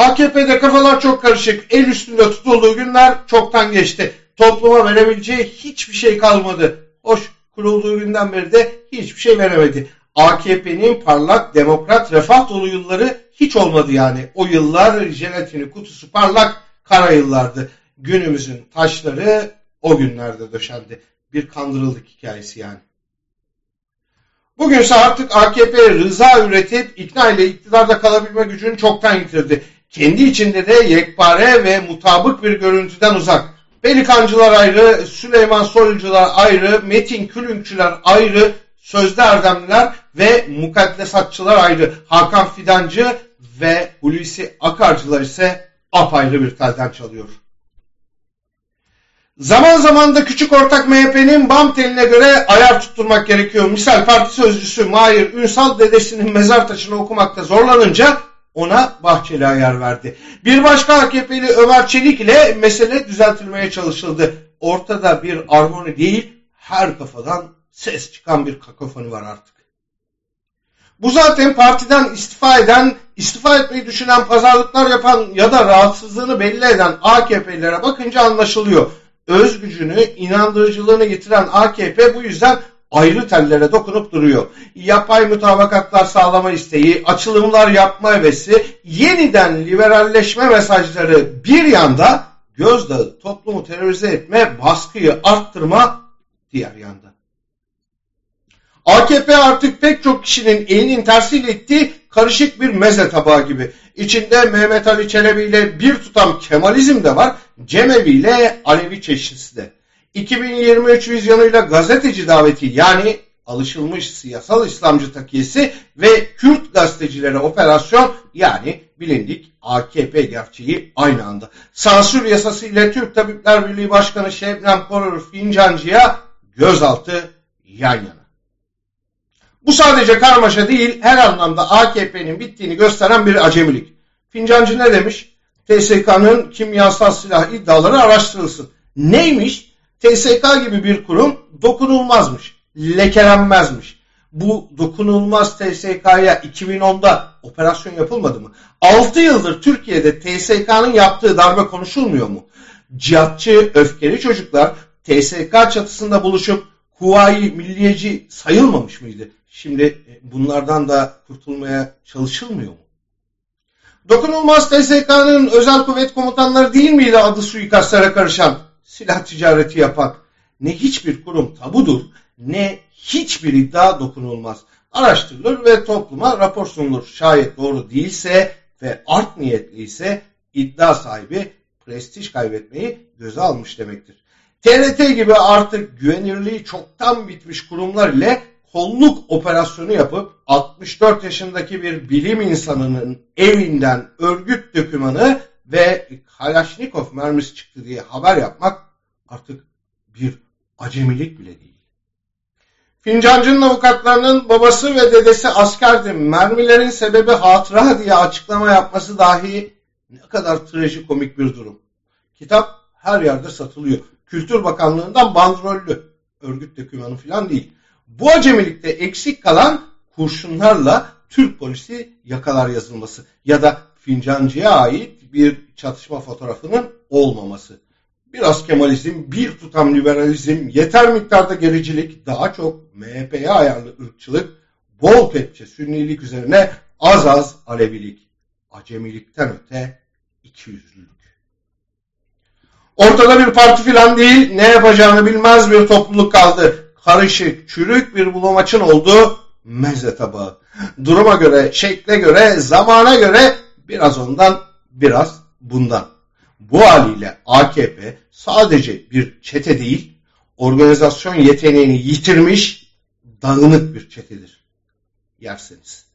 AKP'de kafalar çok karışık. El üstünde tutulduğu günler çoktan geçti. Topluma verebileceği hiçbir şey kalmadı. Hoş kurulduğu günden beri de hiçbir şey veremedi. AKP'nin parlak, demokrat, refah dolu yılları hiç olmadı yani. O yıllar jelatini kutusu parlak kara yıllardı. Günümüzün taşları o günlerde döşendi. Bir kandırıldık hikayesi yani. Bugünse artık AKP rıza üretip ikna ile iktidarda kalabilme gücünü çoktan yitirdi. Kendi içinde de yekpare ve mutabık bir görüntüden uzak. Pelikancılar ayrı, Süleyman Soylucular ayrı, Metin Külünkçüler ayrı, Sözde Erdemliler ve Mukaddesatçılar ayrı. Hakan Fidancı ve Hulusi Akarcılar ise apayrı bir telden çalıyor. Zaman zaman da küçük ortak MHP'nin BAM teline göre ayar tutturmak gerekiyor. Misal parti sözcüsü Mahir Ünsal dedesinin mezar taşını okumakta zorlanınca ona Bahçeli ayar verdi. Bir başka AKP'li Ömer Çelik ile mesele düzeltilmeye çalışıldı. Ortada bir armoni değil, her kafadan ses çıkan bir kakofoni var artık. Bu zaten partiden istifa eden, istifa etmeyi düşünen, pazarlıklar yapan ya da rahatsızlığını belli eden AKP'lilere bakınca anlaşılıyor. Öz gücünü, inandırıcılığını getiren AKP bu yüzden ayrı tellere dokunup duruyor. Yapay mutabakatlar sağlama isteği, açılımlar yapma hevesi, yeniden liberalleşme mesajları bir yanda gözdağı toplumu terörize etme, baskıyı arttırma diğer yanda. AKP artık pek çok kişinin elinin tersiyle ettiği karışık bir meze tabağı gibi. İçinde Mehmet Ali Çelebi ile bir tutam Kemalizm de var, Cemevi ile Alevi çeşnisi de. 2023 vizyonuyla gazeteci daveti yani alışılmış siyasal İslamcı takiyesi ve Kürt gazetecilere operasyon yani bilindik AKP gerçeği aynı anda. Sansür yasası ile Türk Tabipler Birliği Başkanı Şebnem Korur Fincancı'ya gözaltı yan yana. Bu sadece karmaşa değil her anlamda AKP'nin bittiğini gösteren bir acemilik. Fincancı ne demiş? TSK'nın kimyasal silah iddiaları araştırılsın. Neymiş? TSK gibi bir kurum dokunulmazmış, lekelenmezmiş. Bu dokunulmaz TSK'ya 2010'da operasyon yapılmadı mı? 6 yıldır Türkiye'de TSK'nın yaptığı darbe konuşulmuyor mu? Cihatçı, öfkeli çocuklar TSK çatısında buluşup Huvayi milliyeci sayılmamış mıydı? Şimdi e, bunlardan da kurtulmaya çalışılmıyor mu? Dokunulmaz TSK'nın özel kuvvet komutanları değil miydi adı suikastlara karışan? Silah ticareti yapak ne hiçbir kurum tabudur ne hiçbir iddia dokunulmaz. Araştırılır ve topluma rapor sunulur. Şayet doğru değilse ve art niyetli ise iddia sahibi prestij kaybetmeyi göze almış demektir. TRT gibi artık güvenirliği çoktan bitmiş kurumlar ile kolluk operasyonu yapıp 64 yaşındaki bir bilim insanının evinden örgüt dokümanı ve Kalaşnikov mermisi çıktı diye haber yapmak artık bir acemilik bile değil. Fincancı'nın avukatlarının babası ve dedesi askerdi. Mermilerin sebebi hatıra diye açıklama yapması dahi ne kadar trajikomik bir durum. Kitap her yerde satılıyor. Kültür Bakanlığı'ndan bandrollü. Örgüt dokümanı falan değil. Bu acemilikte eksik kalan kurşunlarla Türk polisi yakalar yazılması ya da Fincancı'ya ait bir çatışma fotoğrafının olmaması. Biraz Kemalizm, bir tutam liberalizm, yeter miktarda gericilik, daha çok MHP'ye ayarlı ırkçılık, bol kepçe sünnilik üzerine az az Alevilik, acemilikten öte ikiyüzlülük. Ortada bir parti filan değil, ne yapacağını bilmez bir topluluk kaldı. Karışık, çürük bir bulamaçın olduğu meze tabağı. Duruma göre, şekle göre, zamana göre biraz ondan, biraz bundan. Bu haliyle AKP sadece bir çete değil, organizasyon yeteneğini yitirmiş dağınık bir çetedir. Yerseniz.